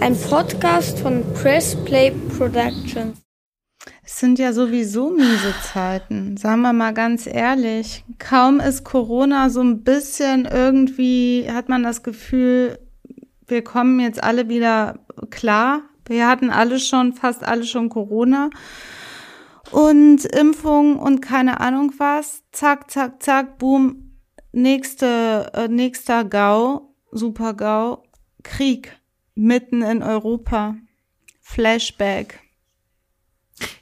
Ein Podcast von Press Play Productions. Es sind ja sowieso miese Zeiten, sagen wir mal ganz ehrlich. Kaum ist Corona so ein bisschen irgendwie, hat man das Gefühl, wir kommen jetzt alle wieder klar. Wir hatten alle schon, fast alle schon Corona. Und Impfung und keine Ahnung was. Zack, zack, zack, boom. Nächste, äh, nächster Gau, super Gau. Krieg mitten in Europa. Flashback.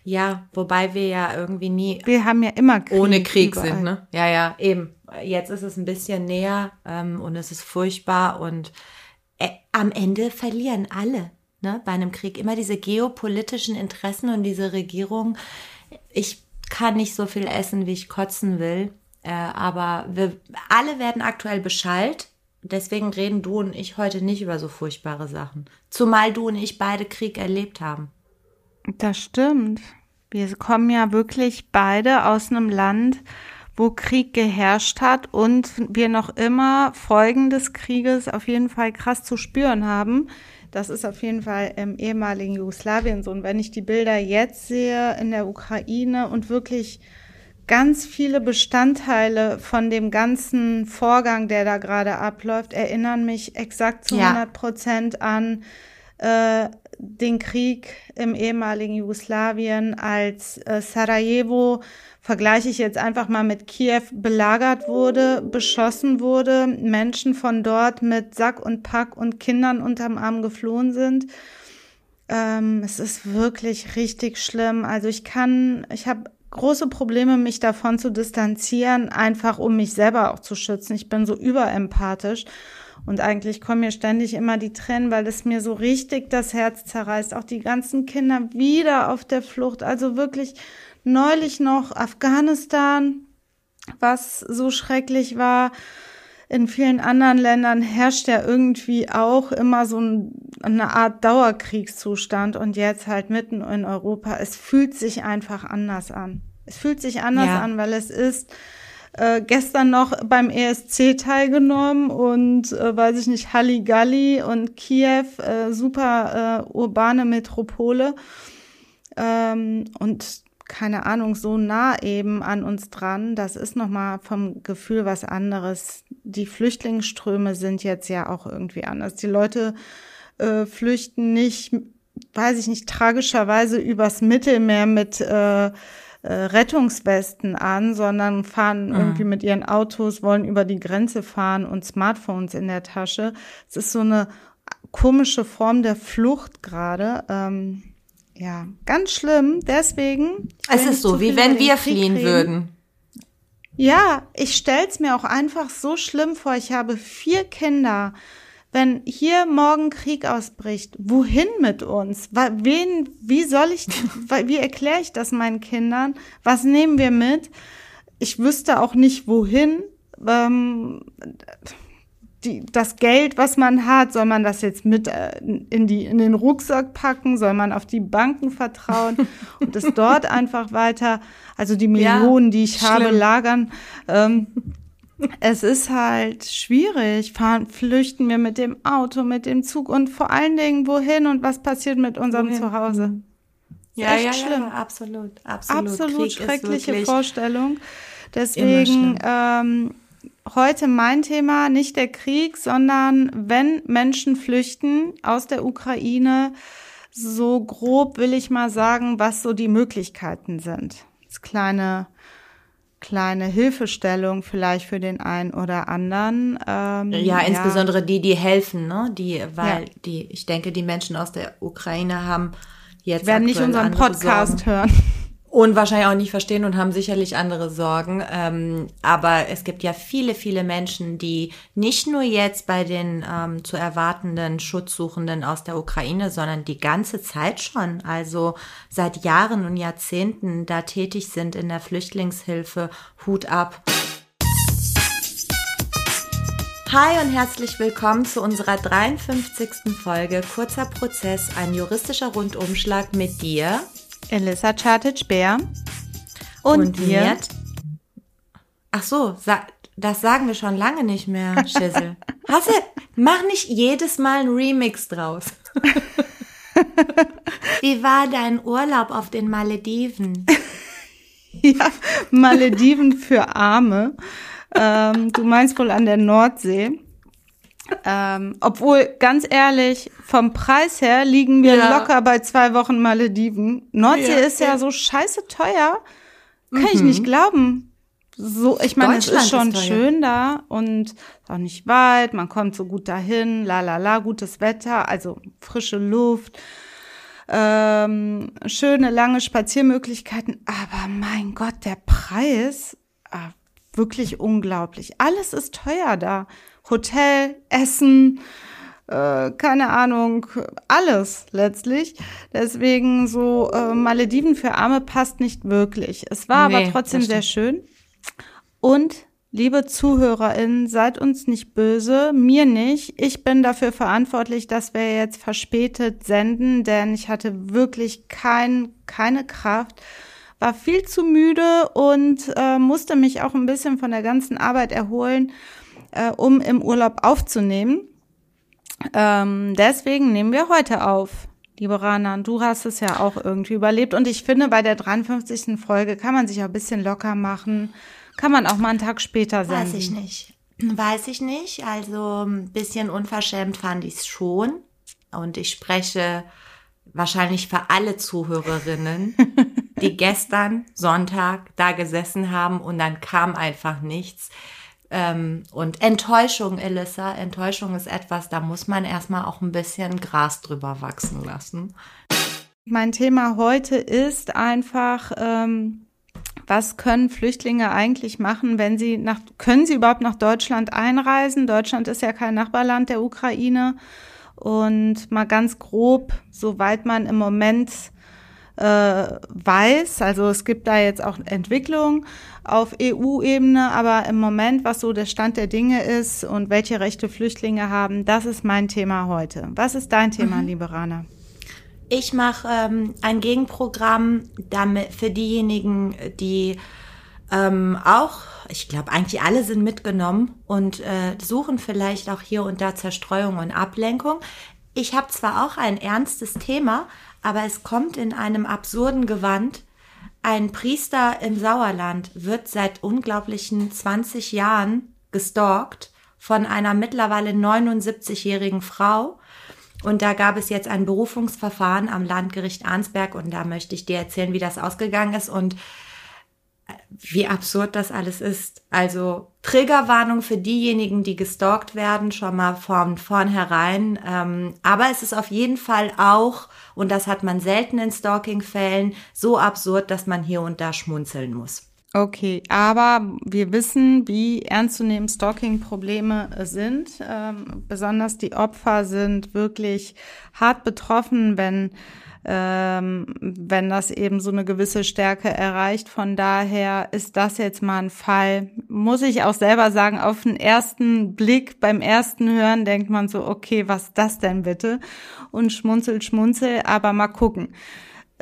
Ja, wobei wir ja irgendwie nie. Wir haben ja immer Krieg ohne Krieg überall. sind, ne? Ja, ja, eben. Jetzt ist es ein bisschen näher ähm, und es ist furchtbar und äh, am Ende verlieren alle. Ne, bei einem Krieg immer diese geopolitischen Interessen und diese Regierung. Ich kann nicht so viel essen, wie ich kotzen will, äh, aber wir alle werden aktuell beschallt Deswegen reden du und ich heute nicht über so furchtbare Sachen. Zumal du und ich beide Krieg erlebt haben. Das stimmt. Wir kommen ja wirklich beide aus einem Land, wo Krieg geherrscht hat und wir noch immer Folgen des Krieges auf jeden Fall krass zu spüren haben. Das ist auf jeden Fall im ehemaligen Jugoslawien so. Und wenn ich die Bilder jetzt sehe in der Ukraine und wirklich ganz viele Bestandteile von dem ganzen Vorgang, der da gerade abläuft, erinnern mich exakt zu ja. 100 Prozent an äh, den Krieg im ehemaligen Jugoslawien, als äh, Sarajevo, vergleiche ich jetzt einfach mal mit Kiew, belagert wurde, beschossen wurde, Menschen von dort mit Sack und Pack und Kindern unterm Arm geflohen sind. Ähm, es ist wirklich richtig schlimm. Also ich kann, ich habe große Probleme, mich davon zu distanzieren, einfach um mich selber auch zu schützen. Ich bin so überempathisch und eigentlich kommen mir ständig immer die Tränen, weil es mir so richtig das Herz zerreißt. Auch die ganzen Kinder wieder auf der Flucht. Also wirklich neulich noch Afghanistan, was so schrecklich war in vielen anderen Ländern herrscht ja irgendwie auch immer so ein, eine Art Dauerkriegszustand und jetzt halt mitten in Europa. Es fühlt sich einfach anders an. Es fühlt sich anders ja. an, weil es ist äh, gestern noch beim ESC teilgenommen und äh, weiß ich nicht, Halligalli und Kiew, äh, super äh, urbane Metropole. Ähm, und keine Ahnung, so nah eben an uns dran. Das ist nochmal vom Gefühl was anderes. Die Flüchtlingsströme sind jetzt ja auch irgendwie anders. Die Leute äh, flüchten nicht, weiß ich nicht, tragischerweise übers Mittelmeer mit äh, äh, Rettungswesten an, sondern fahren mhm. irgendwie mit ihren Autos, wollen über die Grenze fahren und Smartphones in der Tasche. Es ist so eine komische Form der Flucht gerade. Ähm, ja, ganz schlimm. Deswegen. Es ist so, wie wenn wir fliehen reden. würden. Ja, ich stell's mir auch einfach so schlimm vor. Ich habe vier Kinder. Wenn hier morgen Krieg ausbricht, wohin mit uns? Wen, wie soll ich, wie erkläre ich das meinen Kindern? Was nehmen wir mit? Ich wüsste auch nicht, wohin. Ähm, die, das Geld, was man hat, soll man das jetzt mit äh, in, die, in den Rucksack packen? Soll man auf die Banken vertrauen und es dort einfach weiter, also die Millionen, ja, die ich schlimm. habe, lagern? Ähm, es ist halt schwierig. Fahren, flüchten wir mit dem Auto, mit dem Zug und vor allen Dingen wohin und was passiert mit unserem wohin? Zuhause? Ja, ja, schlimm. ja, absolut, absolut. Absolut Krieg schreckliche Vorstellung. Deswegen, ähm, heute mein Thema nicht der Krieg, sondern wenn Menschen flüchten aus der Ukraine, so grob will ich mal sagen, was so die Möglichkeiten sind. Das kleine kleine Hilfestellung vielleicht für den einen oder anderen. Ähm, ja, insbesondere ja. die, die helfen, ne? Die, weil ja. die, ich denke, die Menschen aus der Ukraine haben jetzt werden nicht unseren Podcast Sorgen. hören und wahrscheinlich auch nicht verstehen und haben sicherlich andere Sorgen. Ähm, aber es gibt ja viele, viele Menschen, die nicht nur jetzt bei den ähm, zu erwartenden Schutzsuchenden aus der Ukraine, sondern die ganze Zeit schon, also seit Jahren und Jahrzehnten da tätig sind in der Flüchtlingshilfe. Hut ab. Hi und herzlich willkommen zu unserer 53. Folge Kurzer Prozess, ein juristischer Rundumschlag mit dir, Elissa Chartic-Bär. Und, und wir. Ach so, sa das sagen wir schon lange nicht mehr, Schissel. Hast du, mach nicht jedes Mal ein Remix draus. Wie war dein Urlaub auf den Malediven? Ja, Malediven für Arme. Ähm, du meinst wohl an der Nordsee. Ähm, obwohl, ganz ehrlich, vom Preis her liegen wir Ja. locker bei zwei Wochen Malediven. Nordsee Ja. ist ja so scheiße teuer. Kann ich nicht glauben. So, ich meine, es ist schon ist schön da und auch nicht weit, man kommt so gut dahin, la la la, gutes Wetter, also frische Luft, ähm, schöne lange Spaziermöglichkeiten, aber mein Gott, der Preis, ah, wirklich unglaublich. Alles ist teuer da. Hotel, Essen, äh, keine Ahnung, alles letztlich. Deswegen so äh, Malediven für Arme passt nicht wirklich. Es war Nee, aber trotzdem sehr schön. Und liebe ZuhörerInnen, seid uns nicht böse, mir nicht. Ich bin dafür verantwortlich, dass wir jetzt verspätet senden, denn ich hatte wirklich kein, keine Kraft, war viel zu müde und äh, musste mich auch ein bisschen von der ganzen Arbeit erholen, äh, um im Urlaub aufzunehmen. Ähm, deswegen nehmen wir heute auf. Liebe Rana, du hast es ja auch irgendwie überlebt. Und ich finde, bei der 53. Folge kann man sich auch ein bisschen locker machen. Kann man auch mal einen Tag später senden. Weiß ich nicht. Weiß ich nicht. Also ein bisschen unverschämt fand ich es schon. Und ich spreche wahrscheinlich für alle Zuhörerinnen, die gestern Sonntag da gesessen haben und dann kam einfach nichts. Ähm, und Enttäuschung, Elissa, Enttäuschung ist etwas, da muss man erstmal auch ein bisschen Gras drüber wachsen lassen. Mein Thema heute ist einfach, ähm, was können Flüchtlinge eigentlich machen, wenn sie nach, können sie überhaupt nach Deutschland einreisen? Deutschland ist ja kein Nachbarland der Ukraine. Und mal ganz grob, soweit man im Moment äh, weiß, also es gibt da jetzt auch Entwicklungen auf EU-Ebene, aber im Moment, was so der Stand der Dinge ist und welche Rechte Flüchtlinge haben, das ist mein Thema heute. Was ist dein Thema, liebe Rana? Ich mache ähm, ein Gegenprogramm damit für diejenigen, die ähm, auch, ich glaube, eigentlich alle sind mitgenommen und äh, suchen vielleicht auch hier und da Zerstreuung und Ablenkung. Ich habe zwar auch ein ernstes Thema, aber es kommt in einem absurden Gewand. Ein Priester im Sauerland wird seit unglaublichen 20 Jahren gestalkt von einer mittlerweile 79-jährigen Frau. Und da gab es jetzt ein Berufungsverfahren am Landgericht Arnsberg und da möchte ich dir erzählen, wie das ausgegangen ist und äh, wie absurd das alles ist. Also Triggerwarnung für diejenigen, die gestalkt werden, schon mal von vornherein. Ähm, aber es ist auf jeden Fall auch, und das hat man selten in Stalking-Fällen, so absurd, dass man hier und da schmunzeln muss. Okay, aber wir wissen, wie ernstzunehmend Stalking-Probleme sind. Ähm, besonders die Opfer sind wirklich hart betroffen, wenn ähm, wenn das eben so eine gewisse Stärke erreicht. Von daher ist das jetzt mal ein Fall, muss ich auch selber sagen, auf den ersten Blick, beim ersten Hören denkt man so, okay, was ist das denn bitte? Und schmunzel, schmunzel, aber mal gucken.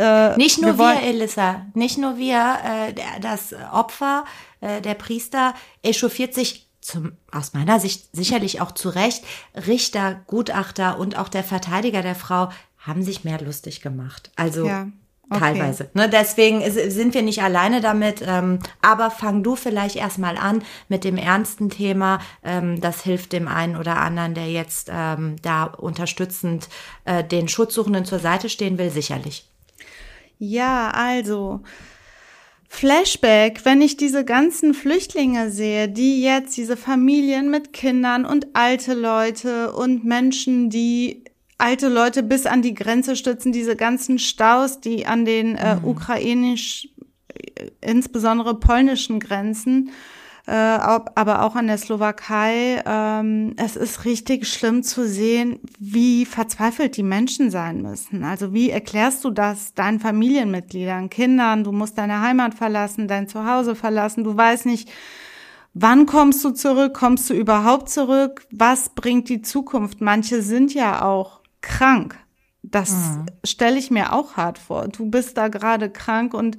Äh, Nicht nur wir, wollen- Elissa, nicht nur wir, äh, das Opfer, äh, der Priester echauffiert sich zum, aus meiner Sicht sicherlich auch zu Recht. Richter, Gutachter und auch der Verteidiger der Frau haben sich mehr lustig gemacht. Also Ja, okay. teilweise. Ne, deswegen sind wir nicht alleine damit. Ähm, aber fang du vielleicht erstmal an mit dem ernsten Thema. Ähm, das hilft dem einen oder anderen, der jetzt ähm, da unterstützend äh, den Schutzsuchenden zur Seite stehen will, sicherlich. Ja, also Flashback, wenn ich diese ganzen Flüchtlinge sehe, die jetzt diese Familien mit Kindern und alte Leute und Menschen, die alte Leute bis an die Grenze stützen, diese ganzen Staus, die an den äh, ukrainisch, äh, insbesondere polnischen Grenzen, aber auch an der Slowakei. Ähm, es ist richtig schlimm zu sehen, wie verzweifelt die Menschen sein müssen. Also wie erklärst du das deinen Familienmitgliedern, Kindern? Du musst deine Heimat verlassen, dein Zuhause verlassen. Du weißt nicht, wann kommst du zurück? Kommst du überhaupt zurück? Was bringt die Zukunft? Manche sind ja auch krank. Das stelle ich mir auch hart vor. Du bist da gerade krank und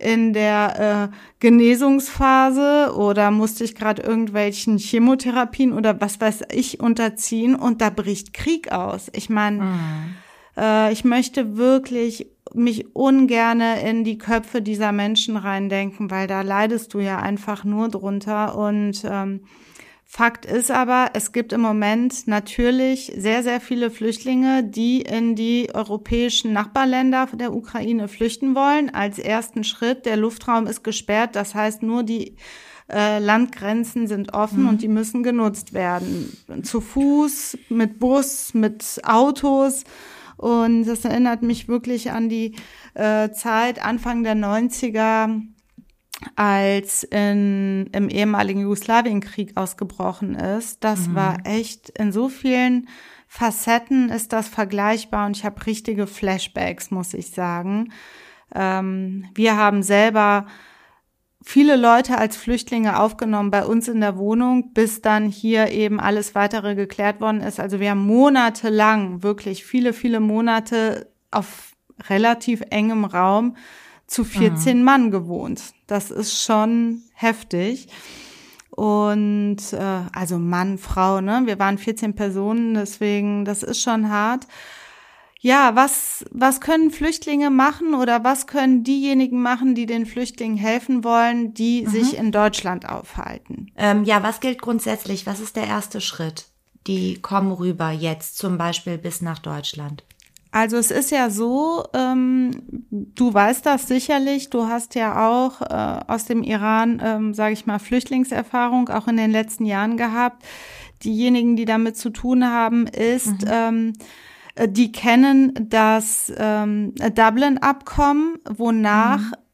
in der äh, Genesungsphase oder musste ich gerade irgendwelchen Chemotherapien oder was weiß ich unterziehen und da bricht Krieg aus. Ich meine, mhm. äh, ich möchte wirklich mich ungerne in die Köpfe dieser Menschen reindenken, weil da leidest du ja einfach nur drunter und ähm, Fakt ist aber, es gibt im Moment natürlich sehr, sehr viele Flüchtlinge, die in die europäischen Nachbarländer der Ukraine flüchten wollen. Als ersten Schritt, der Luftraum ist gesperrt, das heißt nur die äh, Landgrenzen sind offen mhm. und die müssen genutzt werden. Zu Fuß, mit Bus, mit Autos. Und das erinnert mich wirklich an die äh, Zeit Anfang der 90er, als in, im ehemaligen Jugoslawienkrieg ausgebrochen ist. Das mhm. war echt in so vielen Facetten ist das vergleichbar und ich habe richtige Flashbacks, muss ich sagen. Ähm, wir haben selber viele Leute als Flüchtlinge aufgenommen bei uns in der Wohnung, bis dann hier eben alles weitere geklärt worden ist. Also wir haben monatelang, wirklich viele, viele Monate auf relativ engem Raum zu 14 mhm. Mann gewohnt. Das ist schon heftig. Und äh, also Mann, Frau, ne? Wir waren 14 Personen, deswegen, das ist schon hart. Ja, was, was können Flüchtlinge machen oder was können diejenigen machen, die den Flüchtlingen helfen wollen, die mhm. sich in Deutschland aufhalten? Ähm, ja, was gilt grundsätzlich? Was ist der erste Schritt? Die kommen rüber jetzt zum Beispiel bis nach Deutschland. Also es ist ja so, ähm, du weißt das sicherlich, du hast ja auch äh, aus dem Iran, ähm, sage ich mal, Flüchtlingserfahrung auch in den letzten Jahren gehabt. Diejenigen, die damit zu tun haben, ist, mhm. ähm, äh, die kennen das ähm, Dublin-Abkommen, wonach mhm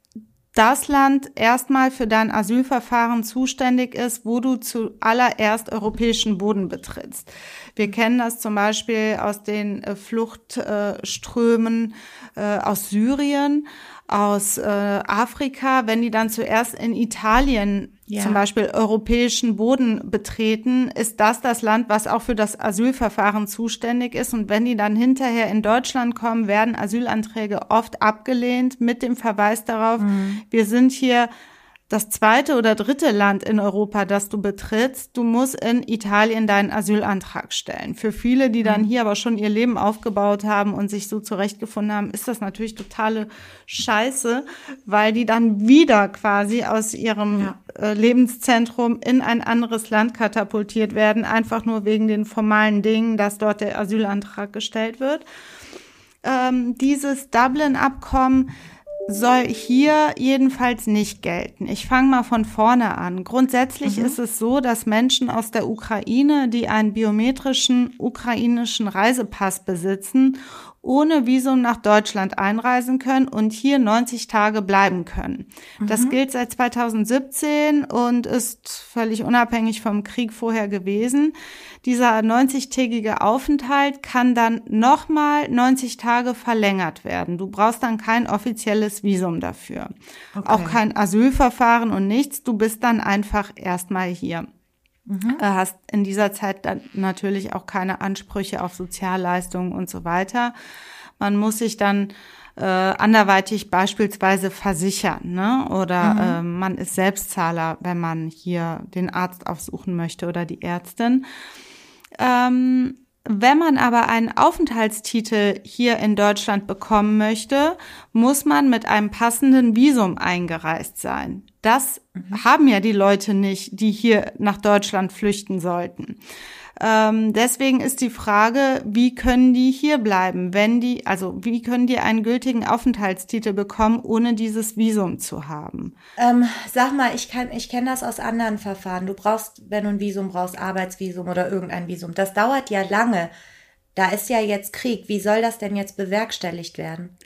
das Land erstmal für dein Asylverfahren zuständig ist, wo du zuallererst europäischen Boden betrittst. Wir kennen das zum Beispiel aus den äh, Fluchtströmen äh, aus Syrien, aus äh, Afrika, wenn die dann zuerst in Italien ja. zum Beispiel europäischen Boden betreten, ist das das Land, was auch für das Asylverfahren zuständig ist. Und wenn die dann hinterher in Deutschland kommen, werden Asylanträge oft abgelehnt mit dem Verweis darauf, mhm. wir sind hier das zweite oder dritte Land in Europa, das du betrittst, du musst in Italien deinen Asylantrag stellen. Für viele, die dann mhm. hier aber schon ihr Leben aufgebaut haben und sich so zurechtgefunden haben, ist das natürlich totale Scheiße, weil die dann wieder quasi aus ihrem ja. Äh, Lebenszentrum in ein anderes Land katapultiert werden, einfach nur wegen den formalen Dingen, dass dort der Asylantrag gestellt wird. Ähm, dieses Dublin-Abkommen soll hier jedenfalls nicht gelten. Ich fange mal von vorne an. Grundsätzlich mhm. ist es so, dass Menschen aus der Ukraine, die einen biometrischen ukrainischen Reisepass besitzen ohne Visum nach Deutschland einreisen können und hier 90 Tage bleiben können. Mhm. Das gilt seit 2017 und ist völlig unabhängig vom Krieg vorher gewesen. Dieser 90-tägige Aufenthalt kann dann nochmal 90 Tage verlängert werden. Du brauchst dann kein offizielles Visum dafür. Okay. Auch kein Asylverfahren und nichts. Du bist dann einfach erstmal hier. Mhm. Hast in dieser Zeit dann natürlich auch keine Ansprüche auf Sozialleistungen und so weiter. Man muss sich dann äh, anderweitig beispielsweise versichern, ne? Oder mhm. äh, man ist Selbstzahler, wenn man hier den Arzt aufsuchen möchte oder die Ärztin. Ähm, wenn man aber einen Aufenthaltstitel hier in Deutschland bekommen möchte, muss man mit einem passenden Visum eingereist sein. Das mhm. haben ja die Leute nicht, die hier nach Deutschland flüchten sollten. Ähm, deswegen ist die Frage, wie können die hier bleiben, wenn die, also wie können die einen gültigen Aufenthaltstitel bekommen, ohne dieses Visum zu haben? Ähm, sag mal, ich kann, ich kenne das aus anderen Verfahren. Du brauchst, wenn du ein Visum brauchst, Arbeitsvisum oder irgendein Visum. Das dauert ja lange. Da ist ja jetzt Krieg. Wie soll das denn jetzt bewerkstelligt werden?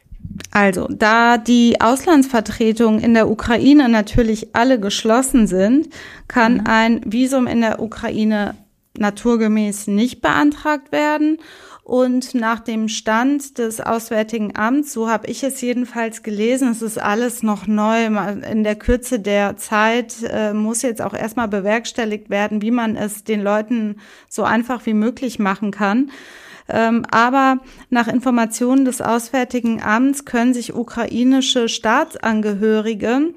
Also, da die Auslandsvertretungen in der Ukraine natürlich alle geschlossen sind, kann mhm. ein Visum in der Ukraine naturgemäß nicht beantragt werden. Und nach dem Stand des Auswärtigen Amts, so habe ich es jedenfalls gelesen, es ist alles noch neu. In der Kürze der Zeit äh, muss jetzt auch erstmal bewerkstelligt werden, wie man es den Leuten so einfach wie möglich machen kann. Ähm, aber nach Informationen des Auswärtigen Amts können sich ukrainische Staatsangehörige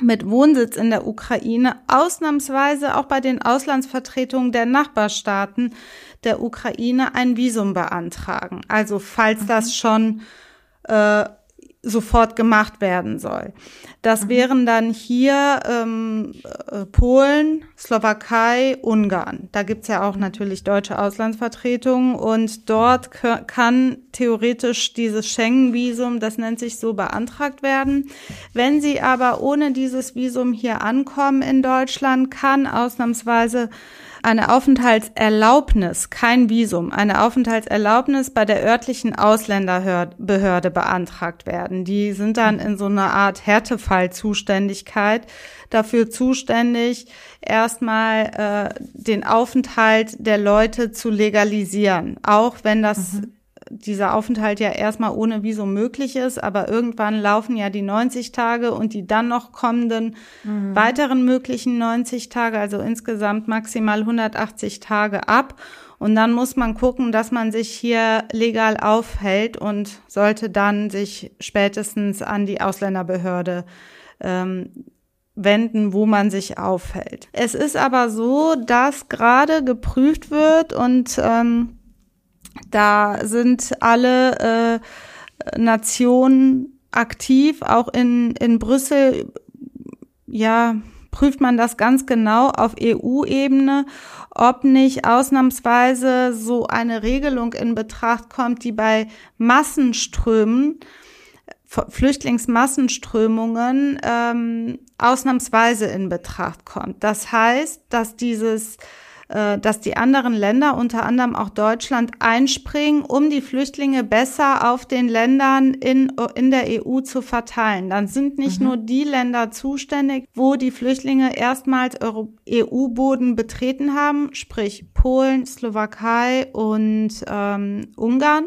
mit Wohnsitz in der Ukraine ausnahmsweise auch bei den Auslandsvertretungen der Nachbarstaaten der Ukraine ein Visum beantragen. Also falls das mhm. schon äh, sofort gemacht werden soll. Das mhm. wären dann hier ähm, äh, Polen, Slowakei, Ungarn. Da gibt's ja auch natürlich deutsche Auslandsvertretungen und dort kann theoretisch dieses Schengen-Visum, das nennt sich so, beantragt werden. Wenn Sie aber ohne dieses Visum hier ankommen in Deutschland, kann ausnahmsweise eine Aufenthaltserlaubnis, kein Visum, eine Aufenthaltserlaubnis bei der örtlichen Ausländerbehörde beantragt werden. Die sind dann in so einer Art Härtefallzuständigkeit dafür zuständig, erstmal äh, den Aufenthalt der Leute zu legalisieren, auch wenn das mhm dieser Aufenthalt ja erstmal ohne Visum möglich ist, aber irgendwann laufen ja die 90 Tage und die dann noch kommenden mhm. weiteren möglichen 90 Tage, also insgesamt maximal 180 Tage ab. Und dann muss man gucken, dass man sich hier legal aufhält und sollte dann sich spätestens an die Ausländerbehörde ähm, wenden, wo man sich aufhält. Es ist aber so, dass gerade geprüft wird und ähm, da sind alle äh, Nationen aktiv, auch in, in Brüssel, ja, prüft man das ganz genau auf EU-Ebene, ob nicht ausnahmsweise so eine Regelung in Betracht kommt, die bei Massenströmen, Flüchtlingsmassenströmungen ähm, ausnahmsweise in Betracht kommt. Das heißt, dass dieses dass die anderen Länder, unter anderem auch Deutschland, einspringen, um die Flüchtlinge besser auf den Ländern in, in der EU zu verteilen. Dann sind nicht mhm. nur die Länder zuständig, wo die Flüchtlinge erstmals EU-Boden betreten haben, sprich Polen, Slowakei und ähm, Ungarn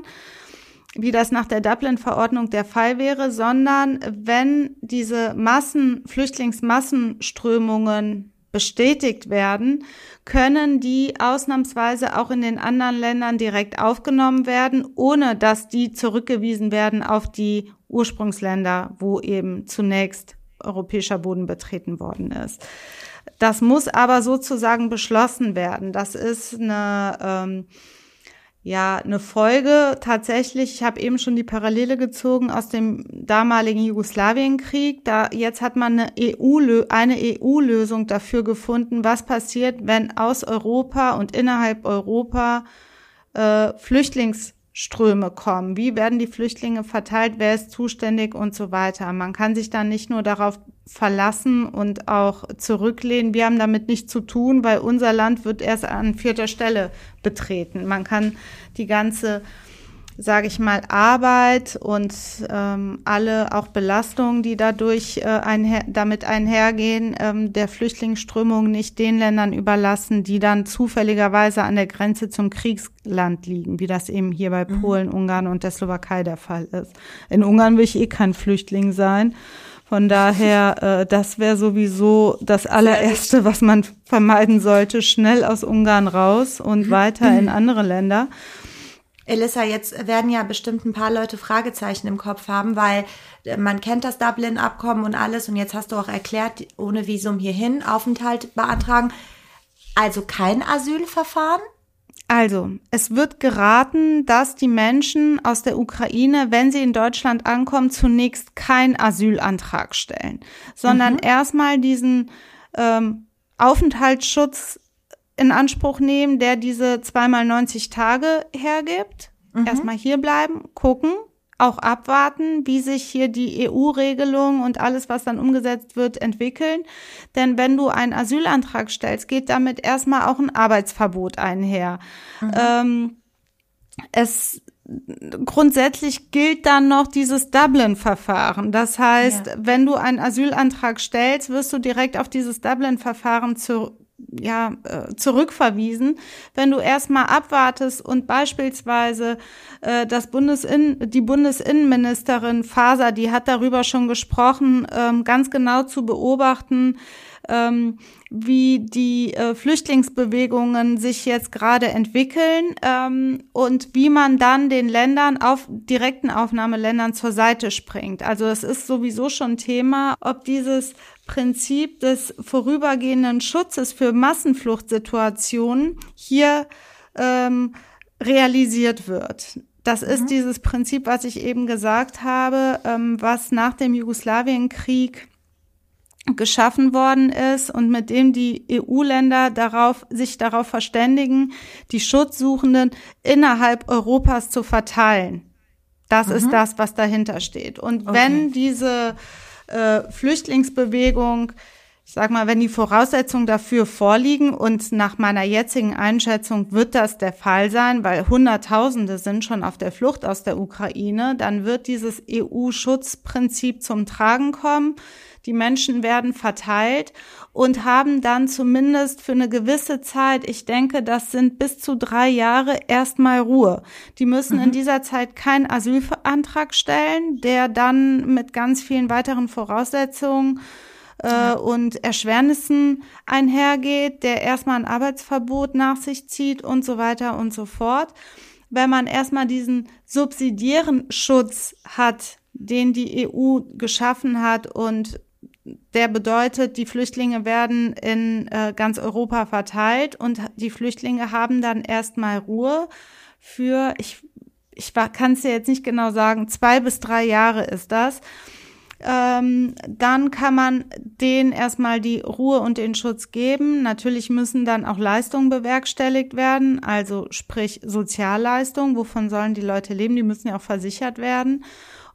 wie das nach der Dublin-Verordnung der Fall wäre, sondern wenn diese Massen, Flüchtlingsmassenströmungen bestätigt werden, können die ausnahmsweise auch in den anderen Ländern direkt aufgenommen werden, ohne dass die zurückgewiesen werden auf die Ursprungsländer, wo eben zunächst europäischer Boden betreten worden ist. Das muss aber sozusagen beschlossen werden. Das ist eine ähm, ja eine Folge tatsächlich, ich habe eben schon die Parallele gezogen aus dem damaligen Jugoslawienkrieg. Da jetzt hat man eine EU eine EU-Lösung dafür gefunden, was passiert, wenn aus Europa und innerhalb Europa äh, Flüchtlingsströme kommen. Wie werden die Flüchtlinge verteilt? Wer ist zuständig und so weiter? Man kann sich dann nicht nur darauf verlassen und auch zurücklehnen. Wir haben damit nichts zu tun, weil unser Land wird erst an vierter Stelle betreten. Man kann die ganze, sage ich mal, Arbeit und ähm, alle auch Belastungen, die dadurch äh, einher, damit einhergehen, ähm, der Flüchtlingsströmung nicht den Ländern überlassen, die dann zufälligerweise an der Grenze zum Kriegsland liegen, wie das eben hier bei mhm. Polen, Ungarn und der Slowakei der Fall ist. In Ungarn will ich eh kein Flüchtling sein. Von daher, äh, das wäre sowieso das allererste, was man vermeiden sollte. Schnell aus Ungarn raus und weiter in andere Länder. Elissa, jetzt werden ja bestimmt ein paar Leute Fragezeichen im Kopf haben, weil äh, man kennt das Dublin-Abkommen und alles und jetzt hast du auch erklärt, ohne Visum hierhin Aufenthalt beantragen. Also kein Asylverfahren? Also, es wird geraten, dass die Menschen aus der Ukraine, wenn sie in Deutschland ankommen, zunächst keinen Asylantrag stellen, sondern mhm. erstmal diesen ähm, Aufenthaltsschutz in Anspruch nehmen, der diese zweimal 90 Tage hergibt. Mhm. Erstmal hier bleiben, gucken, auch abwarten, wie sich hier die EU-Regelung und alles, was dann umgesetzt wird, entwickeln. Denn wenn du einen Asylantrag stellst, geht damit erstmal auch ein Arbeitsverbot einher. Mhm. Ähm, es grundsätzlich gilt dann noch dieses Dublin-Verfahren. Das heißt, ja. wenn du einen Asylantrag stellst, wirst du direkt auf dieses Dublin-Verfahren zu, ja, äh, zurückverwiesen. Wenn du erstmal abwartest und beispielsweise äh, das Bundesin die Bundesinnenministerin Faser, die hat darüber schon gesprochen, ähm, ganz genau zu beobachten, ähm, wie die äh, Flüchtlingsbewegungen sich jetzt gerade entwickeln ähm, und wie man dann den Ländern auf direkten Aufnahmeländern zur Seite springt. Also es ist sowieso schon Thema, ob dieses Prinzip des vorübergehenden Schutzes für Massenfluchtsituationen hier ähm, realisiert wird. Das ist mhm. dieses Prinzip, was ich eben gesagt habe, ähm, was nach dem Jugoslawienkrieg geschaffen worden ist und mit dem die EU-Länder darauf, sich darauf verständigen, die Schutzsuchenden innerhalb Europas zu verteilen. Das mhm. ist das, was dahinter steht. Und okay. wenn diese äh, Flüchtlingsbewegung, ich sag mal, wenn die Voraussetzungen dafür vorliegen und nach meiner jetzigen Einschätzung wird das der Fall sein, weil Hunderttausende sind schon auf der Flucht aus der Ukraine, dann wird dieses EU-Schutzprinzip zum Tragen kommen. Die Menschen werden verteilt und haben dann zumindest für eine gewisse Zeit, ich denke, das sind bis zu drei Jahre, erstmal Ruhe. Die müssen mhm. in dieser Zeit keinen Asylantrag stellen, der dann mit ganz vielen weiteren Voraussetzungen äh, ja. und Erschwernissen einhergeht, der erstmal ein Arbeitsverbot nach sich zieht und so weiter und so fort. Wenn man erstmal diesen subsidiären Schutz hat, den die EU geschaffen hat und der bedeutet, die Flüchtlinge werden in äh, ganz Europa verteilt und die Flüchtlinge haben dann erstmal Ruhe für, ich, ich kann es dir jetzt nicht genau sagen, zwei bis drei Jahre ist das. Ähm, dann kann man denen erstmal die Ruhe und den Schutz geben. Natürlich müssen dann auch Leistungen bewerkstelligt werden, also sprich Sozialleistungen. Wovon sollen die Leute leben? Die müssen ja auch versichert werden.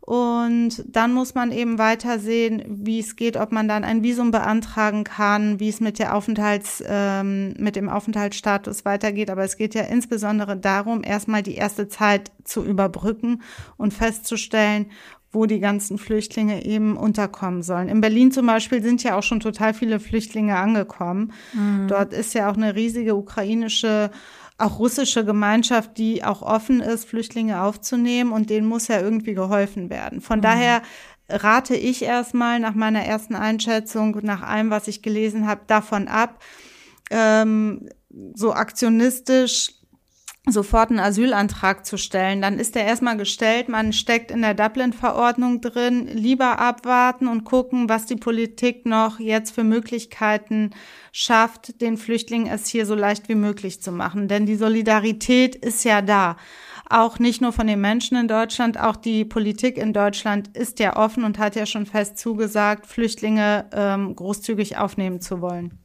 Und dann muss man eben weiter sehen, wie es geht, ob man dann ein Visum beantragen kann, wie es mit der Aufenthalts, ähm, mit dem Aufenthaltsstatus weitergeht. Aber es geht ja insbesondere darum, erstmal die erste Zeit zu überbrücken und festzustellen, wo die ganzen Flüchtlinge eben unterkommen sollen. In Berlin zum Beispiel sind ja auch schon total viele Flüchtlinge angekommen. Mhm. Dort ist ja auch eine riesige ukrainische auch russische Gemeinschaft, die auch offen ist, Flüchtlinge aufzunehmen und denen muss ja irgendwie geholfen werden. Von mhm. daher rate ich erstmal nach meiner ersten Einschätzung, nach allem, was ich gelesen habe, davon ab, ähm, so aktionistisch sofort einen Asylantrag zu stellen. Dann ist der erstmal gestellt, man steckt in der Dublin-Verordnung drin, lieber abwarten und gucken, was die Politik noch jetzt für Möglichkeiten schafft, den Flüchtlingen es hier so leicht wie möglich zu machen. Denn die Solidarität ist ja da. Auch nicht nur von den Menschen in Deutschland, auch die Politik in Deutschland ist ja offen und hat ja schon fest zugesagt, Flüchtlinge ähm, großzügig aufnehmen zu wollen.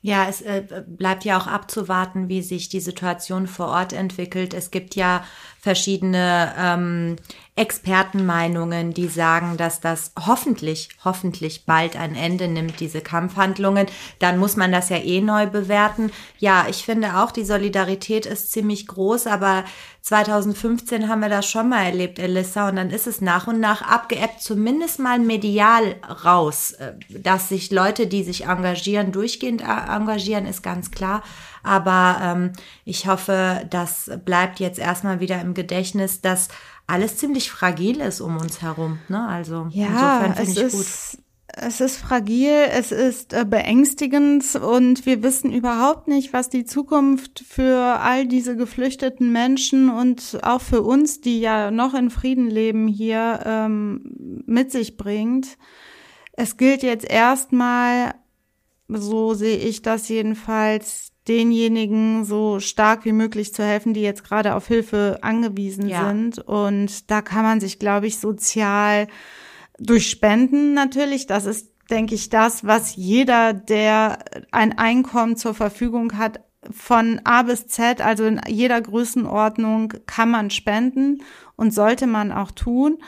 Ja, es äh, bleibt ja auch abzuwarten, wie sich die Situation vor Ort entwickelt. Es gibt ja verschiedene ähm, Expertenmeinungen, die sagen, dass das hoffentlich, hoffentlich bald ein Ende nimmt, diese Kampfhandlungen. Dann muss man das ja eh neu bewerten. Ja, ich finde auch, die Solidarität ist ziemlich groß, aber 2015 haben wir das schon mal erlebt, Elissa, und dann ist es nach und nach abgeebbt, zumindest mal medial raus. Äh, dass sich Leute, die sich engagieren, durchgehend äh, engagieren, ist ganz klar. Aber ähm, ich hoffe, das bleibt jetzt erstmal wieder im Gedächtnis, dass alles ziemlich fragil ist um uns herum. Ne? Also ja, insofern finde ich ist, gut. Es ist fragil, es ist äh, beängstigend und wir wissen überhaupt nicht, was die Zukunft für all diese geflüchteten Menschen und auch für uns, die ja noch in Frieden leben, hier ähm, mit sich bringt. Es gilt jetzt erstmal, so sehe ich das jedenfalls, denjenigen so stark wie möglich zu helfen, die jetzt gerade auf Hilfe angewiesen ja. sind. Und da kann man sich, glaube ich, sozial durch Spenden natürlich, das ist, denke ich, das, was jeder, der ein Einkommen zur Verfügung hat, von A bis Z, also in jeder Größenordnung, kann man spenden und sollte man auch tun,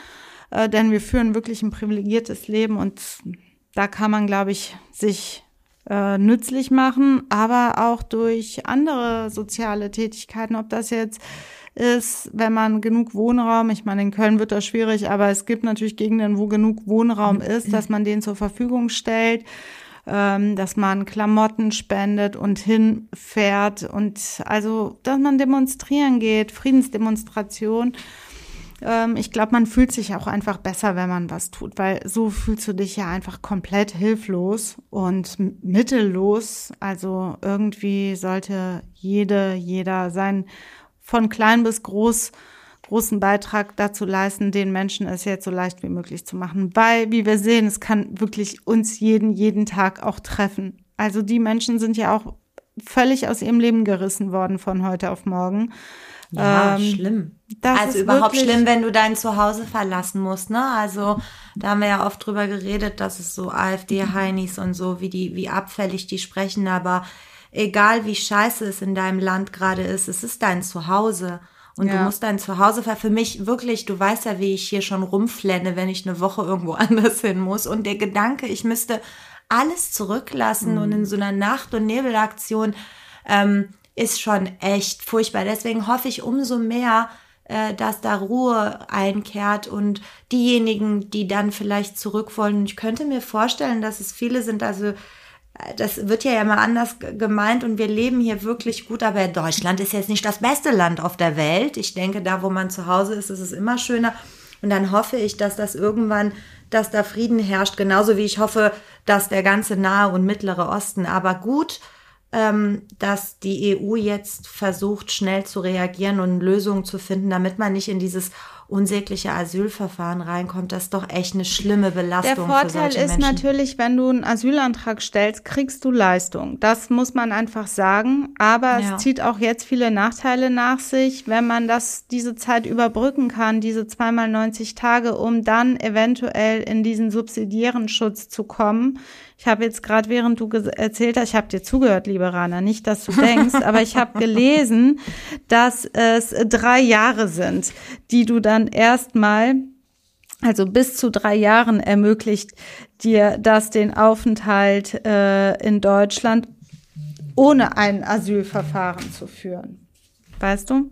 äh, denn wir führen wirklich ein privilegiertes Leben und da kann man, glaube ich, sich äh, nützlich machen, aber auch durch andere soziale Tätigkeiten, ob das jetzt ist, wenn man genug Wohnraum, ich meine, in Köln wird das schwierig, aber es gibt natürlich Gegenden, wo genug Wohnraum ist, dass man den zur Verfügung stellt. ähm, dass man Klamotten spendet und hinfährt und also, dass man demonstrieren geht, Friedensdemonstration. Ähm, ich glaube, man fühlt sich auch einfach besser, wenn man was tut, weil so fühlst du dich ja einfach komplett hilflos und mittellos. Also irgendwie sollte jede, jeder sein von klein bis groß großen Beitrag dazu leisten, den Menschen es jetzt so leicht wie möglich zu machen. Weil, wie wir sehen, es kann wirklich uns jeden, jeden Tag auch treffen. Also die Menschen sind ja auch völlig aus ihrem Leben gerissen worden von heute auf morgen. Ja, ähm, schlimm. also überhaupt schlimm, wenn du dein Zuhause verlassen musst, ne? Also da haben wir ja oft drüber geredet, dass es so AfD-Heinis und so, wie die, wie abfällig die sprechen, aber egal wie scheiße es in deinem Land gerade ist, es ist dein Zuhause. Und ja. du musst dein Zuhause, für mich wirklich, du weißt ja, wie ich hier schon rumflenne, wenn ich eine Woche irgendwo anders hin muss. Und der Gedanke, ich müsste alles zurücklassen mhm. und in so einer Nacht- und Nebelaktion, ähm, ist schon echt furchtbar. Deswegen hoffe ich umso mehr, äh, dass da Ruhe einkehrt und diejenigen, die dann vielleicht zurück wollen. Ich könnte mir vorstellen, dass es viele sind, also äh, das wird ja immer anders gemeint und wir leben hier wirklich gut, aber Deutschland ist jetzt nicht das beste Land auf der Welt. Ich denke, da wo man zu Hause ist, ist es immer schöner. Und dann hoffe ich, dass das irgendwann, dass da Frieden herrscht, genauso wie ich hoffe, dass der ganze Nahe und Mittlere Osten. Aber gut ähm, dass die EU jetzt versucht, schnell zu reagieren und Lösungen zu finden, damit man nicht in dieses unsägliche Asylverfahren reinkommt, das ist doch echt eine schlimme Belastung. Der Vorteil ist Menschen. natürlich, wenn du einen Asylantrag stellst, kriegst du Leistung. Das muss man einfach sagen. Aber ja. es zieht auch jetzt viele Nachteile nach sich, wenn man das, diese Zeit überbrücken kann, diese zweimal 90 Tage, um dann eventuell in diesen subsidiären Schutz zu kommen ich habe jetzt gerade, während du erzählt hast, ich habe dir zugehört, liebe Rana, nicht, dass du denkst, aber ich habe gelesen, dass es drei Jahre sind, die du dann erstmal also bis zu drei Jahren ermöglicht dir das den Aufenthalt äh, in Deutschland ohne ein Asylverfahren zu führen. Weißt du?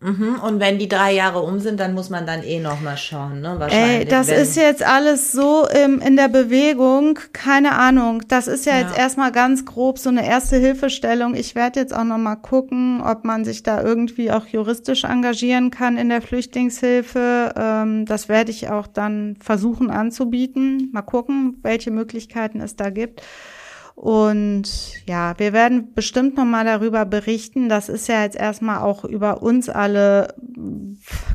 Mhm. Und wenn die drei Jahre um sind, dann muss man dann eh noch mal schauen, ne? Wahrscheinlich. Ey, das ist jetzt alles so im, in der Bewegung, keine Ahnung. Das ist ja, ja. jetzt erstmal ganz grob so eine erste Hilfestellung. Ich werde jetzt auch noch mal gucken, ob man sich da irgendwie auch juristisch engagieren kann in der Flüchtlingshilfe. Ähm, das werde ich auch dann versuchen anzubieten. Mal gucken, welche Möglichkeiten es da gibt. Und ja, wir werden bestimmt nochmal darüber berichten. Das ist ja jetzt erstmal auch über uns alle,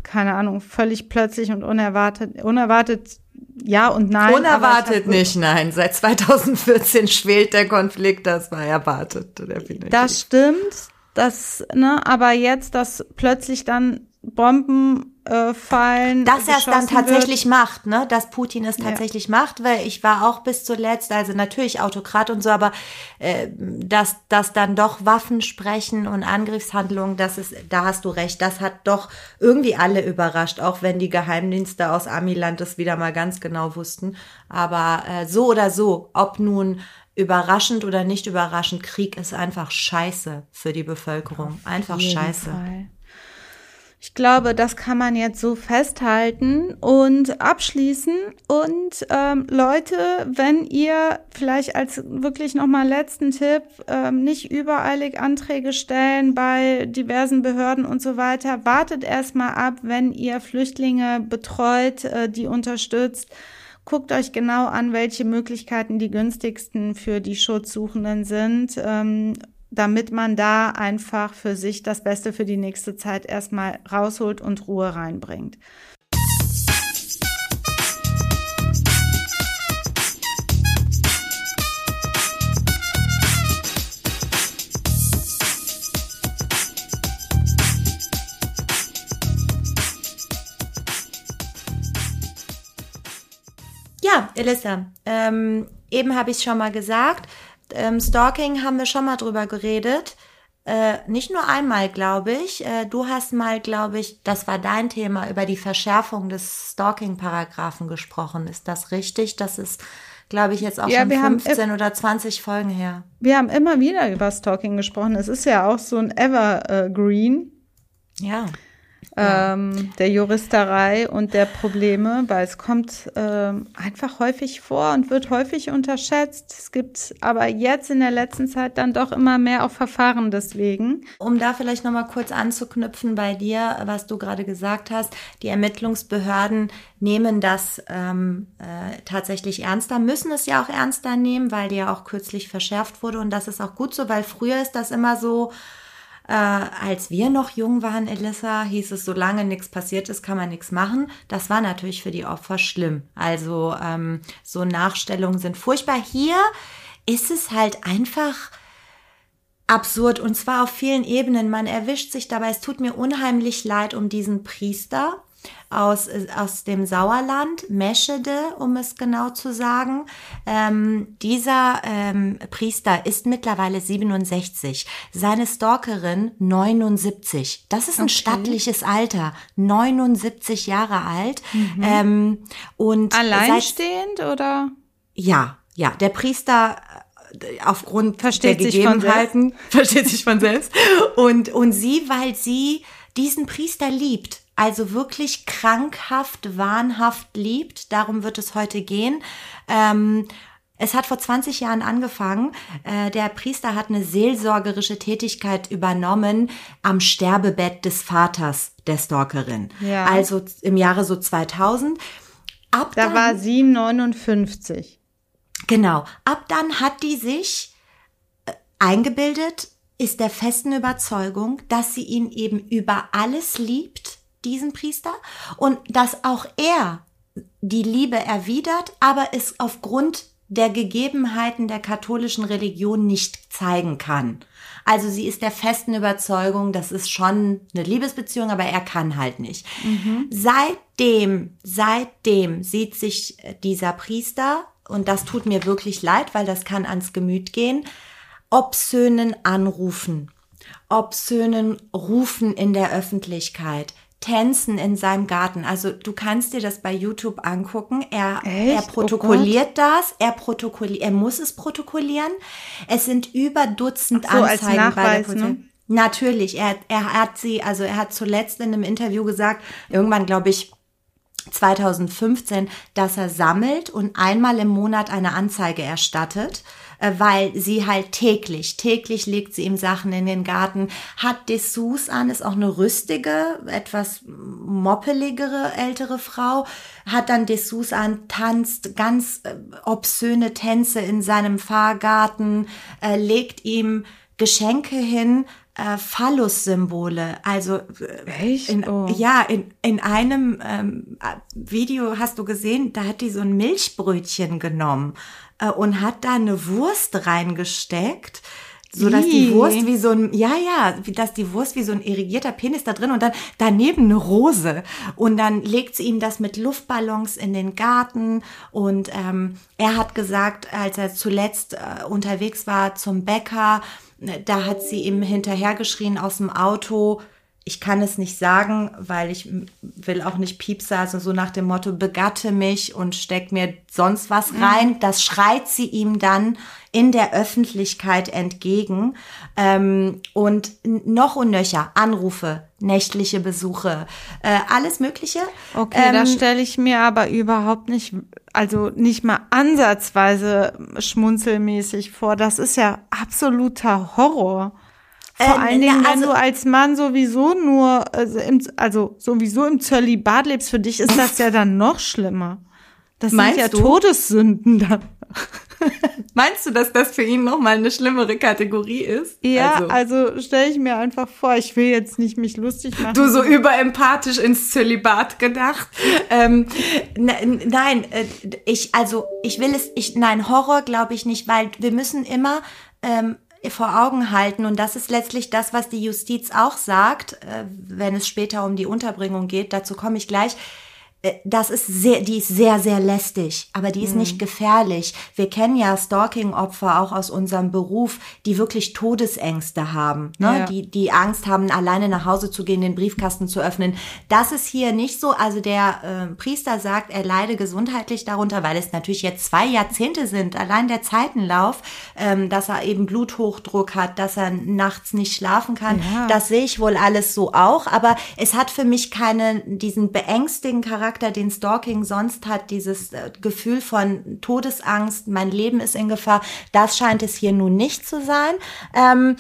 keine Ahnung, völlig plötzlich und unerwartet, unerwartet ja und nein. Unerwartet nicht, nein. Seit 2014 schwelt der Konflikt, das war erwartet. Definitiv. Das stimmt. Das, ne, aber jetzt, dass plötzlich dann Bomben äh, fallen. Dass er es dann tatsächlich wird. macht, ne? Dass Putin es tatsächlich ja. macht, weil ich war auch bis zuletzt, also natürlich Autokrat und so, aber äh, dass, dass dann doch Waffen sprechen und Angriffshandlungen, das ist, da hast du recht, das hat doch irgendwie alle überrascht, auch wenn die Geheimdienste aus Amiland das wieder mal ganz genau wussten. Aber äh, so oder so, ob nun überraschend oder nicht überraschend, Krieg ist einfach scheiße für die Bevölkerung. Einfach scheiße. Fall. Ich glaube, das kann man jetzt so festhalten und abschließen. Und ähm, Leute, wenn ihr vielleicht als wirklich nochmal letzten Tipp ähm, nicht übereilig Anträge stellen bei diversen Behörden und so weiter, wartet erstmal ab, wenn ihr Flüchtlinge betreut, äh, die unterstützt. Guckt euch genau an, welche Möglichkeiten die günstigsten für die Schutzsuchenden sind. Ähm, damit man da einfach für sich das Beste für die nächste Zeit erstmal rausholt und Ruhe reinbringt. Ja, Elissa, ähm, eben habe ich schon mal gesagt, ähm, Stalking haben wir schon mal drüber geredet. Äh, nicht nur einmal, glaube ich. Äh, du hast mal, glaube ich, das war dein Thema, über die Verschärfung des Stalking-Paragraphen gesprochen. Ist das richtig? Das ist, glaube ich, jetzt auch ja, schon 15 oder 20 Folgen her. Wir haben immer wieder über Stalking gesprochen. Es ist ja auch so ein Evergreen. Ja. Ähm, der Juristerei und der Probleme, weil es kommt ähm, einfach häufig vor und wird häufig unterschätzt. Es gibt aber jetzt in der letzten Zeit dann doch immer mehr auch Verfahren deswegen. Um da vielleicht nochmal kurz anzuknüpfen bei dir, was du gerade gesagt hast, die Ermittlungsbehörden nehmen das ähm, äh, tatsächlich ernster, müssen es ja auch ernster nehmen, weil die ja auch kürzlich verschärft wurde und das ist auch gut so, weil früher ist das immer so, äh, als wir noch jung waren, Elissa, hieß es, solange nichts passiert ist, kann man nichts machen. Das war natürlich für die Opfer schlimm. Also ähm, so Nachstellungen sind furchtbar. Hier ist es halt einfach absurd und zwar auf vielen Ebenen. Man erwischt sich dabei. Es tut mir unheimlich leid um diesen Priester aus, aus dem Sauerland, Meschede, um es genau zu sagen. Ähm, dieser ähm, Priester ist mittlerweile 67, seine Stalkerin 79. Das ist ein okay. stattliches Alter, 79 Jahre alt. Mhm. Ähm, und Alleinstehend seit, oder? Ja, ja, der Priester äh, aufgrund versteht der Gegebenheiten versteht sich von selbst und und sie, weil sie diesen Priester liebt also wirklich krankhaft, wahnhaft liebt. Darum wird es heute gehen. Ähm, es hat vor 20 Jahren angefangen. Äh, der Priester hat eine seelsorgerische Tätigkeit übernommen am Sterbebett des Vaters der Stalkerin. Ja. Also im Jahre so 2000. Ab da dann, war sie 59. Genau. Ab dann hat die sich äh, eingebildet, ist der festen Überzeugung, dass sie ihn eben über alles liebt diesen Priester und dass auch er die Liebe erwidert, aber es aufgrund der Gegebenheiten der katholischen Religion nicht zeigen kann. Also sie ist der festen Überzeugung, das ist schon eine Liebesbeziehung, aber er kann halt nicht. Mhm. Seitdem, seitdem sieht sich dieser Priester, und das tut mir wirklich leid, weil das kann ans Gemüt gehen, obszönen Anrufen, obszönen Rufen in der Öffentlichkeit, Tänzen in seinem Garten. Also du kannst dir das bei YouTube angucken. Er, er oh protokolliert oh das. Er protokolliert, er muss es protokollieren. Es sind über Dutzend so, Anzeigen als bei der Polizei. Ne? Natürlich, er, er hat sie, also er hat zuletzt in einem Interview gesagt, irgendwann glaube ich 2015, dass er sammelt und einmal im Monat eine Anzeige erstattet. Äh, weil sie halt täglich, täglich legt sie ihm Sachen in den Garten, hat Dessous an, ist auch eine rüstige, etwas moppeligere ältere Frau, hat dann Dessous an, tanzt ganz äh, obszöne Tänze in seinem Fahrgarten, äh, legt ihm Geschenke hin, äh, Phallus-Symbole. Also Echt? In, oh. ja, in, in einem ähm, Video hast du gesehen, da hat die so ein Milchbrötchen genommen äh, und hat da eine Wurst reingesteckt so dass die Wurst wie so ein ja ja dass die Wurst wie so ein irrigierter Penis da drin und dann daneben eine Rose. Und dann legt sie ihm das mit Luftballons in den Garten. Und ähm, er hat gesagt als er zuletzt äh, unterwegs war zum Bäcker da hat sie ihm hinterhergeschrien aus dem Auto ich kann es nicht sagen, weil ich will auch nicht Piepser, also so nach dem Motto, begatte mich und steck mir sonst was mhm. rein. Das schreit sie ihm dann in der Öffentlichkeit entgegen. Ähm, und noch und nöcher, Anrufe, nächtliche Besuche, äh, alles Mögliche. Okay, ähm, das stelle ich mir aber überhaupt nicht, also nicht mal ansatzweise schmunzelmäßig vor. Das ist ja absoluter Horror. Vor äh, allen Dingen, also, wenn du als Mann sowieso nur, also, im, also sowieso im Zölibat lebst, für dich ist das ja dann noch schlimmer. Das sind ja du? Todessünden dann. Meinst du, dass das für ihn nochmal eine schlimmere Kategorie ist? Ja, also, also stelle ich mir einfach vor, ich will jetzt nicht mich lustig machen. Du so überempathisch ins Zölibat gedacht. Ähm, nein, äh, ich, also ich will es, ich, nein, Horror glaube ich nicht, weil wir müssen immer ähm, vor Augen halten. Und das ist letztlich das, was die Justiz auch sagt, äh, wenn es später um die Unterbringung geht. Dazu komme ich gleich. Äh, das ist sehr, die ist sehr, sehr lästig, aber die ist Mhm. nicht gefährlich. Wir kennen ja Stalking-Opfer auch aus unserem Beruf, die wirklich Todesängste haben, ne? Ja. die, die Angst haben, alleine nach Hause zu gehen, den Briefkasten zu öffnen. Das ist hier nicht so. Also der äh, Priester sagt, er leide gesundheitlich darunter, weil es natürlich jetzt zwei Jahrzehnte sind, allein der Zeitenlauf, ähm, dass er eben Bluthochdruck hat, dass er nachts nicht schlafen kann. Ja. Das sehe ich wohl alles so auch, aber es hat für mich keinen, diesen beängstigenden Charakter, den Stalking sonst hat, dieses äh, Gefühl von Todesangst, mein Leben ist in Gefahr, das scheint es hier nun nicht zu sein. Ähm,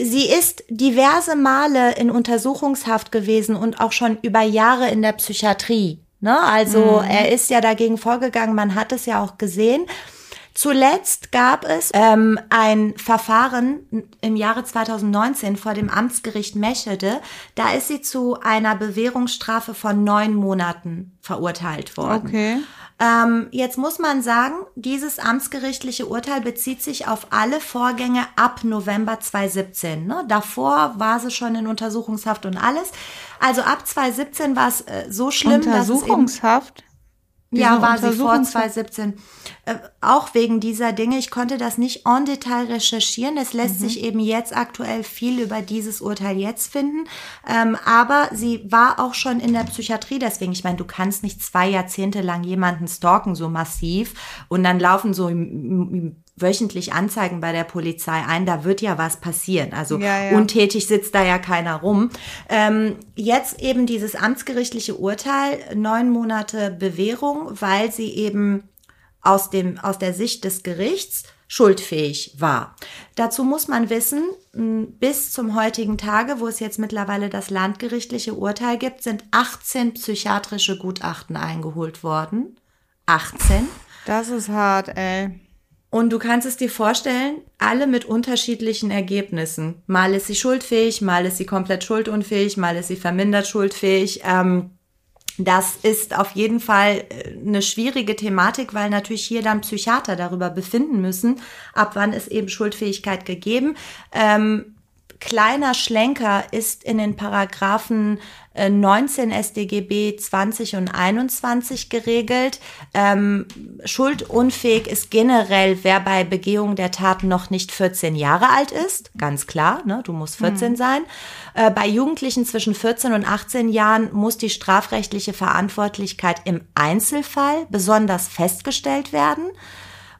Sie ist diverse Male in Untersuchungshaft gewesen und auch schon über Jahre in der Psychiatrie. Ne? Also er ist ja dagegen vorgegangen, man hat es ja auch gesehen. Zuletzt gab es ähm, ein Verfahren im Jahre 2019 vor dem Amtsgericht Meschede. Da ist sie zu einer Bewährungsstrafe von neun Monaten verurteilt worden. Okay. Ähm, jetzt muss man sagen, dieses amtsgerichtliche Urteil bezieht sich auf alle Vorgänge ab November 2017. Ne? Davor war sie schon in Untersuchungshaft und alles. Also ab 2017 war es äh, so schlimm, dass es eben Untersuchungshaft? Ja, war sie vor Untersuchungshaft? 2017. Äh, auch wegen dieser Dinge. Ich konnte das nicht en Detail recherchieren. Es lässt sich eben jetzt aktuell viel über dieses Urteil jetzt finden. Ähm, aber sie war auch schon in der Psychiatrie. Deswegen, ich meine, du kannst nicht zwei Jahrzehnte lang jemanden stalken so massiv und dann laufen so wöchentlich Anzeigen bei der Polizei ein, da wird ja was passieren. Also Ja, ja. untätig sitzt da ja keiner rum. Ähm, jetzt eben dieses amtsgerichtliche Urteil, neun Monate Bewährung, weil sie eben aus dem, aus der Sicht des Gerichts schuldfähig war. Dazu muss man wissen, bis zum heutigen Tage, wo es jetzt mittlerweile das landgerichtliche Urteil gibt, sind 18 psychiatrische Gutachten eingeholt worden. 18. Das ist hart, ey. Und du kannst es dir vorstellen, alle mit unterschiedlichen Ergebnissen. Mal ist sie schuldfähig, mal ist sie komplett schuldunfähig, mal ist sie vermindert schuldfähig. Ähm, das ist auf jeden Fall äh, eine schwierige Thematik, weil natürlich hier dann Psychiater darüber befinden müssen, ab wann ist eben Schuldfähigkeit gegeben. Ähm, kleiner Schlenker ist in den Paragraphen äh, 19 StGB 20 und 21 geregelt. Ähm, schuldunfähig ist generell, wer bei Begehung der Tat noch nicht 14 Jahre alt ist. Ganz klar, ne? du musst 14 sein. Äh, bei Jugendlichen zwischen 14 und 18 Jahren muss die strafrechtliche Verantwortlichkeit im Einzelfall besonders festgestellt werden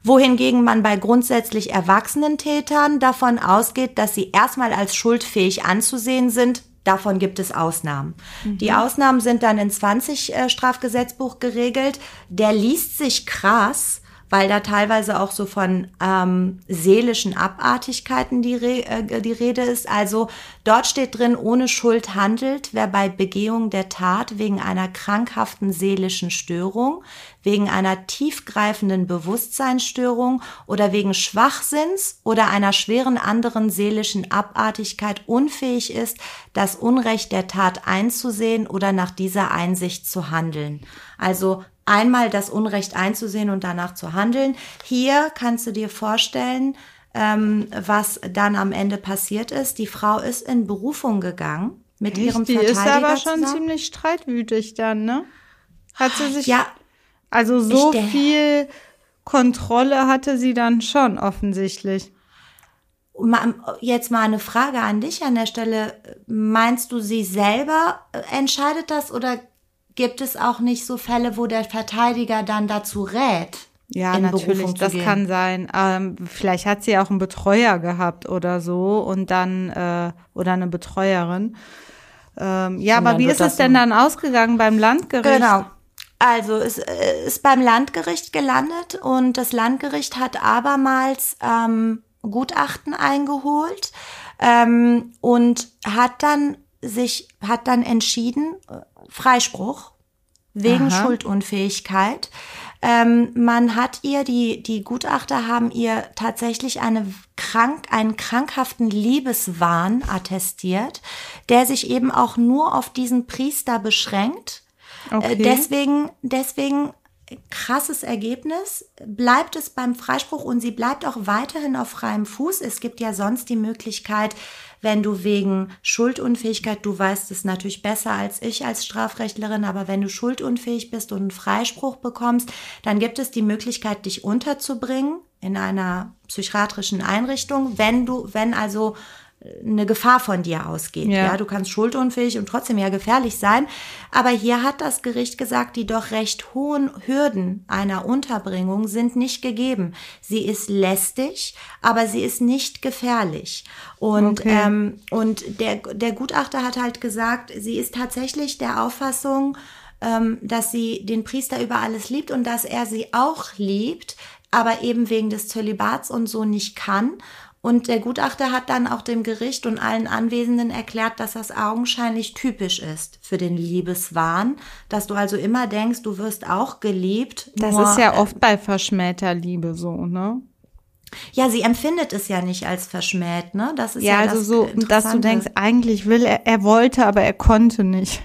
wohingegen man bei grundsätzlich erwachsenen Tätern davon ausgeht, dass sie erstmal als schuldfähig anzusehen sind. Davon gibt es Ausnahmen. Die Ausnahmen sind dann in 20 äh, Strafgesetzbuch geregelt. Der liest sich krass, weil da teilweise auch so von ähm, seelischen Abartigkeiten die, Re äh, die Rede ist. Also dort steht drin, ohne Schuld handelt, wer bei Begehung der Tat wegen einer krankhaften seelischen Störung, wegen einer tiefgreifenden Bewusstseinsstörung oder wegen Schwachsinns oder einer schweren anderen seelischen Abartigkeit unfähig ist, das Unrecht der Tat einzusehen oder nach dieser Einsicht zu handeln. Also einmal das Unrecht einzusehen und danach zu handeln. Hier kannst du dir vorstellen, ähm, was dann am Ende passiert ist. Die Frau ist in Berufung gegangen mit ihrem Die Verteidiger ist aber schon zusammen. ziemlich streitwütig dann, ne? Hat sie sich. Ja, Also so Ich viel Kontrolle hatte sie dann schon offensichtlich. Jetzt mal eine Frage an dich an der Stelle. Meinst du, sie selber äh, entscheidet das oder gibt es auch nicht so Fälle, wo der Verteidiger dann dazu rät? Ja, natürlich, das gehen? kann sein. Ähm, vielleicht hat sie auch einen Betreuer gehabt oder so und dann äh, oder eine Betreuerin. Ähm, ja, Und aber wie ist es denn dann ausgegangen beim Landgericht? Genau. Also es äh, ist beim Landgericht gelandet und das Landgericht hat abermals ähm, Gutachten eingeholt ähm, und hat dann sich hat dann entschieden äh, Freispruch wegen Aha. Schuldunfähigkeit. Ähm, man hat ihr, die, die Gutachter haben ihr tatsächlich eine krank, einen krankhaften Liebeswahn attestiert, der sich eben auch nur auf diesen Priester beschränkt. Okay. Äh, deswegen, deswegen krasses Ergebnis. Bleibt es beim Freispruch und sie bleibt auch weiterhin auf freiem Fuß. Es gibt ja sonst die Möglichkeit, wenn du wegen Schuldunfähigkeit, du weißt es natürlich besser als ich als Strafrechtlerin, aber wenn du schuldunfähig bist und einen Freispruch bekommst, dann gibt es die Möglichkeit, dich unterzubringen in einer psychiatrischen Einrichtung, wenn du, wenn also eine Gefahr von dir ausgeht. Ja. ja. du kannst schuldunfähig und trotzdem ja gefährlich sein. Aber hier hat das Gericht gesagt, die doch recht hohen Hürden einer Unterbringung sind nicht gegeben. Sie ist lästig, aber sie ist nicht gefährlich. Und, okay. ähm, und der, der Gutachter hat halt gesagt, sie ist tatsächlich der Auffassung, ähm, dass sie den Priester über alles liebt und dass er sie auch liebt, aber eben wegen des Zölibats und so nicht kann. Und der Gutachter hat dann auch dem Gericht und allen Anwesenden erklärt, dass das augenscheinlich typisch ist für den Liebeswahn, dass du also immer denkst, du wirst auch geliebt. Das nur, ist ja oft bei verschmähter Liebe so, ne? Ja, sie empfindet es ja nicht als verschmäht, ne? Das ist ja, ja also so, dass du denkst, eigentlich will er, er wollte, aber er konnte nicht.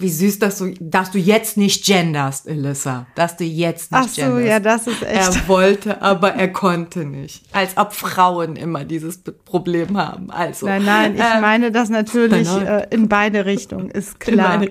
Wie süß, dass du, dass du jetzt nicht genderst, Elissa. Dass du jetzt nicht Ach so, genderst. ja, das ist echt. Er wollte, aber er konnte nicht. Als ob Frauen immer dieses Problem haben. Also. Nein, nein, ich äh, meine das natürlich äh, in beide Richtungen, ist klar.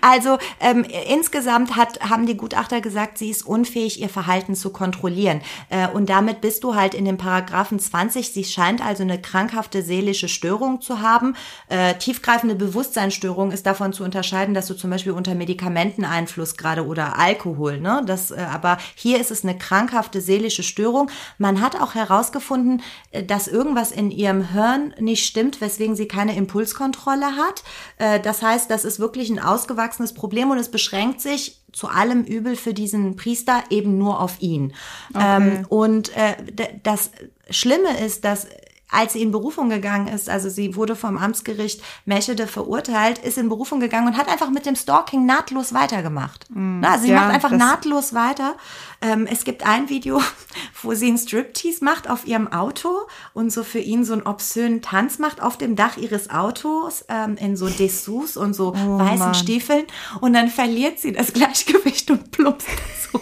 Also ähm, insgesamt hat, haben die Gutachter gesagt, sie ist unfähig, ihr Verhalten zu kontrollieren. Äh, und damit bist du halt in dem Paragraphen 20. Sie scheint also eine krankhafte seelische Störung zu haben. Äh, tiefgreifende Bewusstseinsstörung ist davon zu unterscheiden, dass du zum Beispiel unter Medikamenteneinfluss gerade oder Alkohol, ne? Das, äh, aber hier ist es eine krankhafte seelische Störung. Man hat auch herausgefunden, äh, dass irgendwas in ihrem Hirn nicht stimmt, weswegen sie keine Impulskontrolle hat. Äh, das heißt, das ist wirklich ein ausgewachsenes Problem und es beschränkt sich zu allem Übel für diesen Priester eben nur auf ihn. Okay. Ähm, und äh, das Schlimme ist, dass als sie in Berufung gegangen ist, also sie wurde vom Amtsgericht Meschede verurteilt, ist in Berufung gegangen und hat einfach mit dem Stalking nahtlos weitergemacht. Mm, Na, sie ja, macht einfach nahtlos weiter. Ähm, es gibt ein Video, wo sie einen Striptease macht auf ihrem Auto und so für ihn so einen obszönen Tanz macht auf dem Dach ihres Autos ähm, in so Dessous und so oh, weißen Mann. Stiefeln und dann verliert sie das Gleichgewicht und plumpst so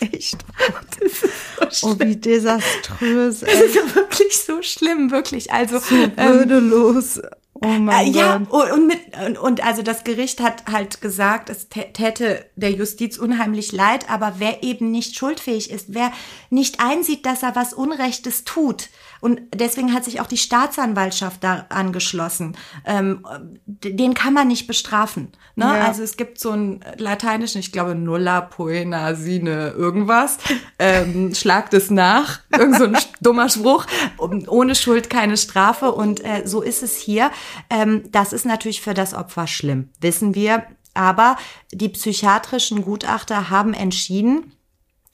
Echt? Das so oh, wie desaströs. Ey. Das ist ja wirklich so schlimm, wirklich. Also so ähm, würdelos. Ähm, Oh mein äh, ja, Gott. und, mit, und also das Gericht hat halt gesagt, es täte der Justiz unheimlich leid, aber wer eben nicht schuldfähig ist, wer nicht einsieht, dass er was Unrechtes tut, und deswegen hat sich auch die Staatsanwaltschaft da angeschlossen, ähm, den kann man nicht bestrafen. Ne? Ja. Also es gibt so ein lateinischen, ich glaube, nulla poena sine irgendwas, ähm, schlagt es nach, irgend so ein dummer Spruch, ohne Schuld keine Strafe und äh, so ist es hier. Ähm, das ist natürlich für das Opfer schlimm, wissen wir. Aber die psychiatrischen Gutachter haben entschieden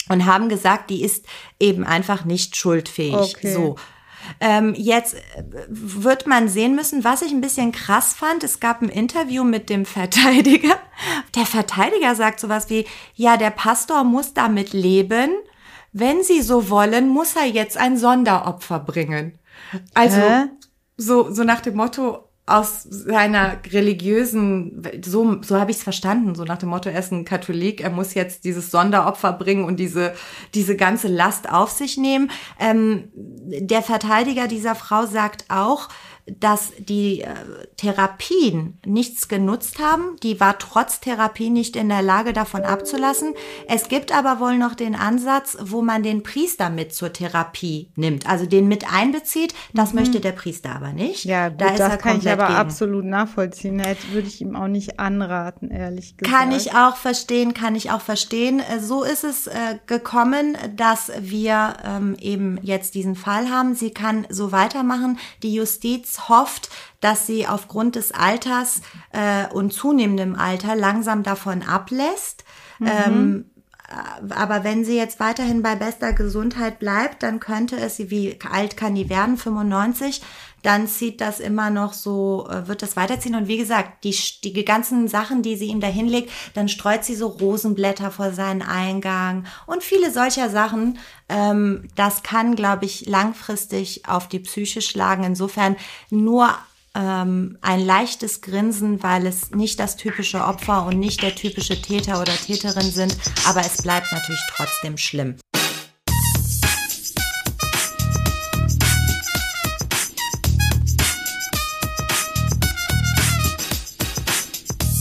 und haben gesagt, die ist eben einfach nicht schuldfähig. Okay. So. Ähm, jetzt äh, wird man sehen müssen, was ich ein bisschen krass fand. Es gab ein Interview mit dem Verteidiger. Der Verteidiger sagt sowas wie, ja, der Pastor muss damit leben. Wenn Sie so wollen, muss er jetzt ein Sonderopfer bringen. Also, Hä? so, so nach dem Motto, aus seiner religiösen, so, so habe ich es verstanden, so nach dem Motto, er ist ein Katholik, er muss jetzt dieses Sonderopfer bringen und diese, diese ganze Last auf sich nehmen. Ähm, der Verteidiger dieser Frau sagt auch, dass die äh, Therapien nichts genutzt haben. Die war trotz Therapie nicht in der Lage, davon abzulassen. Es gibt aber wohl noch den Ansatz, wo man den Priester mit zur Therapie nimmt, also den mit einbezieht. Das mhm. möchte der Priester aber nicht. Ja, gut, da das kann ich aber gegen. absolut nachvollziehen. Jetzt würde ich ihm auch nicht anraten, ehrlich gesagt. Kann ich auch verstehen, kann ich auch verstehen. Äh, so ist es äh, gekommen, dass wir ähm, eben jetzt diesen Fall haben. Sie kann so weitermachen. Die Justiz hofft, dass sie aufgrund des Alters äh, und zunehmendem Alter langsam davon ablässt. Mhm. Ähm, aber wenn sie jetzt weiterhin bei bester Gesundheit bleibt, dann könnte es, wie alt kann die werden, 95, dann zieht das immer noch so, äh, wird das weiterziehen. Und wie gesagt, die, die ganzen Sachen, die sie ihm da hinlegt, dann streut sie so Rosenblätter vor seinen Eingang und viele solcher Sachen. Ähm, das kann, glaube ich, langfristig auf die Psyche schlagen. Insofern nur ähm, ein leichtes Grinsen, weil es nicht das typische Opfer und nicht der typische Täter oder Täterin sind, aber es bleibt natürlich trotzdem schlimm.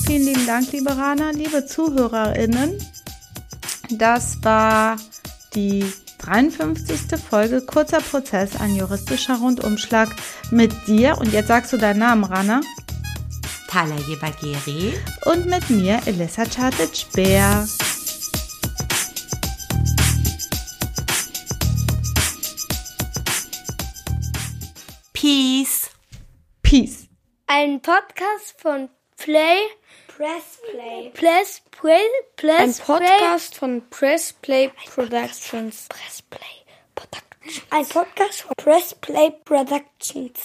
Vielen lieben Dank, liebe Rana, liebe ZuhörerInnen. Das war die 53. Folge Kurzer Prozess, ein juristischer Rundumschlag mit dir. Und jetzt sagst du deinen Namen, Rana. Tala Jebageri. Und mit mir, Elissa Chartic-Bär. Peace. Peace. Ein Podcast von Play Press Play Press Play Press Ein Podcast von Press Play Productions. Press Play Productions. Ein Podcast von Press Play Productions.